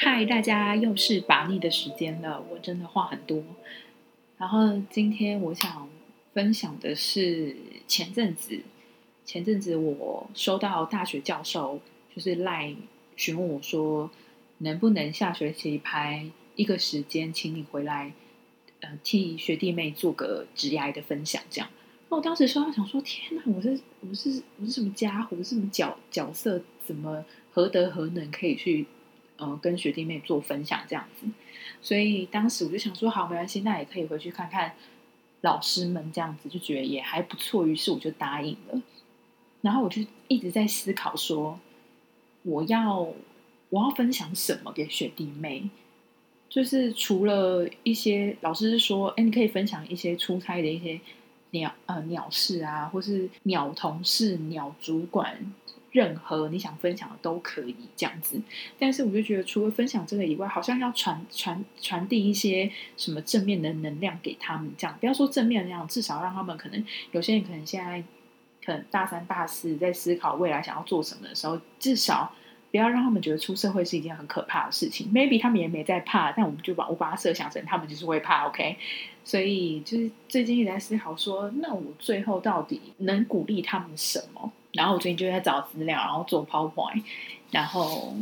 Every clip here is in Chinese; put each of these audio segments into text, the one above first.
嗨，大家又是把逆的时间了。我真的话很多，然后今天我想分享的是前阵子，前阵子我收到大学教授就是赖询问我说，能不能下学期排一个时间，请你回来，呃，替学弟妹做个职涯的分享，这样。那我当时收到想说，天哪，我是我是我是什么家伙，是什么角角色，怎么何德何能可以去？呃，跟学弟妹做分享这样子，所以当时我就想说，好，没关系，那也可以回去看看老师们这样子，就觉得也还不错，于是我就答应了。然后我就一直在思考说，我要我要分享什么给学弟妹？就是除了一些老师说，哎，你可以分享一些出差的一些鸟呃鸟事啊，或是鸟同事、鸟主管。任何你想分享的都可以这样子，但是我就觉得除了分享这个以外，好像要传传传递一些什么正面的能量给他们，这样不要说正面能量，至少让他们可能有些人可能现在可能大三大四在思考未来想要做什么的时候，至少不要让他们觉得出社会是一件很可怕的事情。Maybe 他们也没在怕，但我们就把我把它设想成他们就是会怕，OK？所以就是最近一直在思考说，那我最后到底能鼓励他们什么？然后我最近就在找资料，然后做 PowerPoint，然后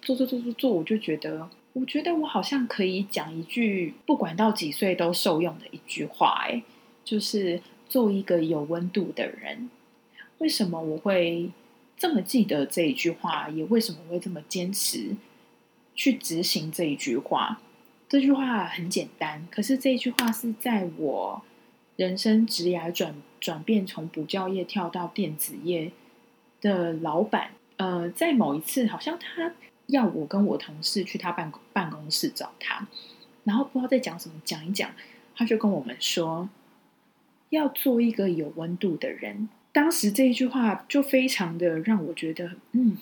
做做做做做，我就觉得，我觉得我好像可以讲一句不管到几岁都受用的一句话，哎，就是做一个有温度的人。为什么我会这么记得这一句话？也为什么会这么坚持去执行这一句话？这句话很简单，可是这一句话是在我。人生职涯转转变，从补教业跳到电子业的老板，呃，在某一次，好像他要我跟我同事去他办公办公室找他，然后不知道在讲什么，讲一讲，他就跟我们说，要做一个有温度的人。当时这一句话就非常的让我觉得，嗯，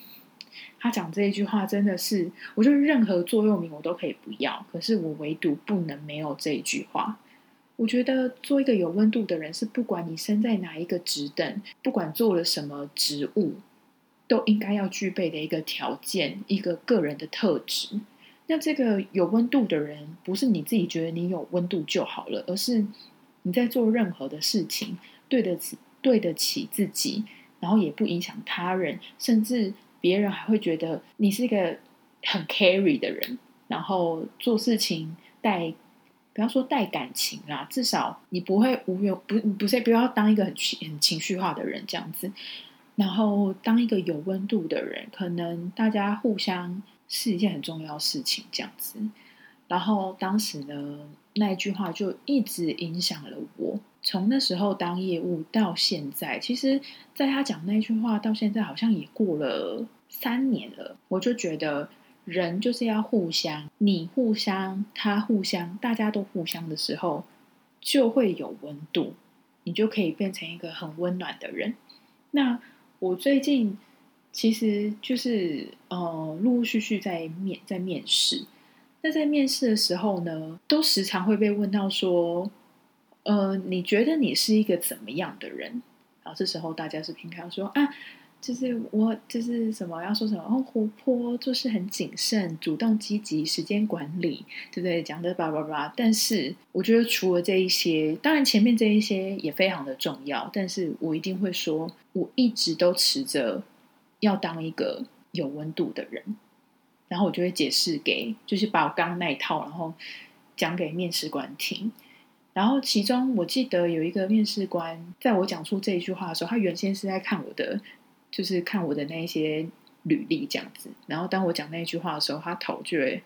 他讲这一句话真的是，我觉得任何座右铭我都可以不要，可是我唯独不能没有这一句话。我觉得做一个有温度的人，是不管你身在哪一个职等，不管做了什么职务，都应该要具备的一个条件，一个个人的特质。那这个有温度的人，不是你自己觉得你有温度就好了，而是你在做任何的事情，对得起对得起自己，然后也不影响他人，甚至别人还会觉得你是一个很 carry 的人，然后做事情带。不要说带感情啦，至少你不会无缘不不是不要当一个很情很情绪化的人这样子，然后当一个有温度的人，可能大家互相是一件很重要事情这样子。然后当时呢，那一句话就一直影响了我，从那时候当业务到现在，其实在他讲那句话到现在，好像也过了三年了，我就觉得。人就是要互相，你互相，他互相，大家都互相的时候，就会有温度，你就可以变成一个很温暖的人。那我最近其实就是呃，陆陆续续在面在面试。那在面试的时候呢，都时常会被问到说，呃，你觉得你是一个怎么样的人？然后这时候大家是平常说啊。就是我就是什么要说什么哦，活泼，做事很谨慎，主动积极，时间管理，对不对？讲的叭叭叭。但是我觉得除了这一些，当然前面这一些也非常的重要。但是我一定会说，我一直都持着要当一个有温度的人。然后我就会解释给，就是把我刚刚那一套，然后讲给面试官听。然后其中我记得有一个面试官，在我讲出这一句话的时候，他原先是在看我的。就是看我的那些履历这样子，然后当我讲那句话的时候，他头就会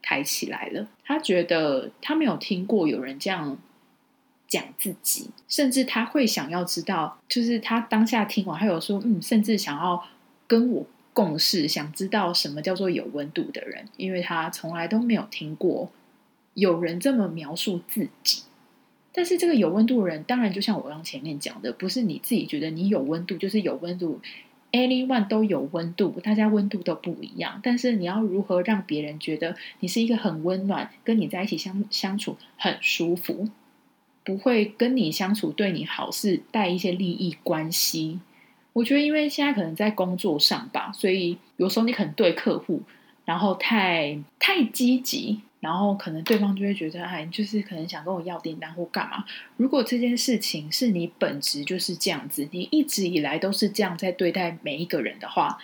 抬起来了。他觉得他没有听过有人这样讲自己，甚至他会想要知道，就是他当下听完，他有说，嗯，甚至想要跟我共事，想知道什么叫做有温度的人，因为他从来都没有听过有人这么描述自己。但是这个有温度的人，当然就像我刚前面讲的，不是你自己觉得你有温度就是有温度，anyone 都有温度，大家温度都不一样。但是你要如何让别人觉得你是一个很温暖，跟你在一起相相处很舒服，不会跟你相处对你好是带一些利益关系？我觉得，因为现在可能在工作上吧，所以有时候你可能对客户然后太太积极，然后可能对方就会觉得，哎，就是可能想跟我要订单或干嘛。如果这件事情是你本质就是这样子，你一直以来都是这样在对待每一个人的话，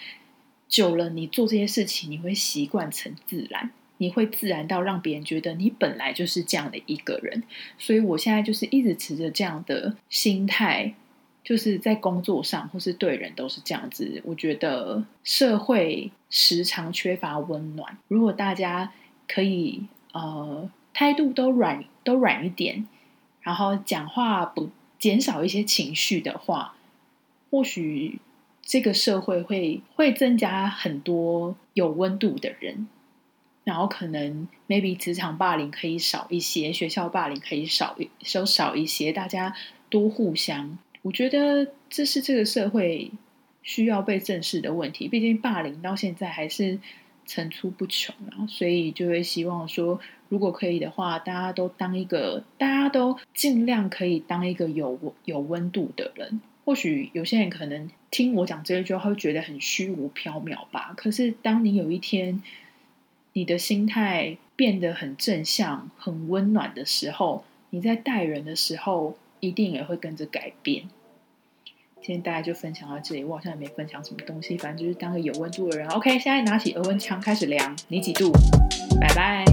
久了你做这些事情，你会习惯成自然，你会自然到让别人觉得你本来就是这样的一个人。所以我现在就是一直持着这样的心态。就是在工作上或是对人都是这样子，我觉得社会时常缺乏温暖。如果大家可以呃态度都软都软一点，然后讲话不减少一些情绪的话，或许这个社会会会增加很多有温度的人，然后可能 maybe 职场霸凌可以少一些，学校霸凌可以少一少少一些，大家多互相。我觉得这是这个社会需要被正视的问题。毕竟霸凌到现在还是层出不穷啊，所以就会希望说，如果可以的话，大家都当一个，大家都尽量可以当一个有有温度的人。或许有些人可能听我讲这一句话，会觉得很虚无缥缈吧。可是当你有一天你的心态变得很正向、很温暖的时候，你在待人的时候。一定也会跟着改变。今天大家就分享到这里，我好像也没分享什么东西，反正就是当个有温度的人。OK，现在拿起额温枪开始量，你几度？拜拜。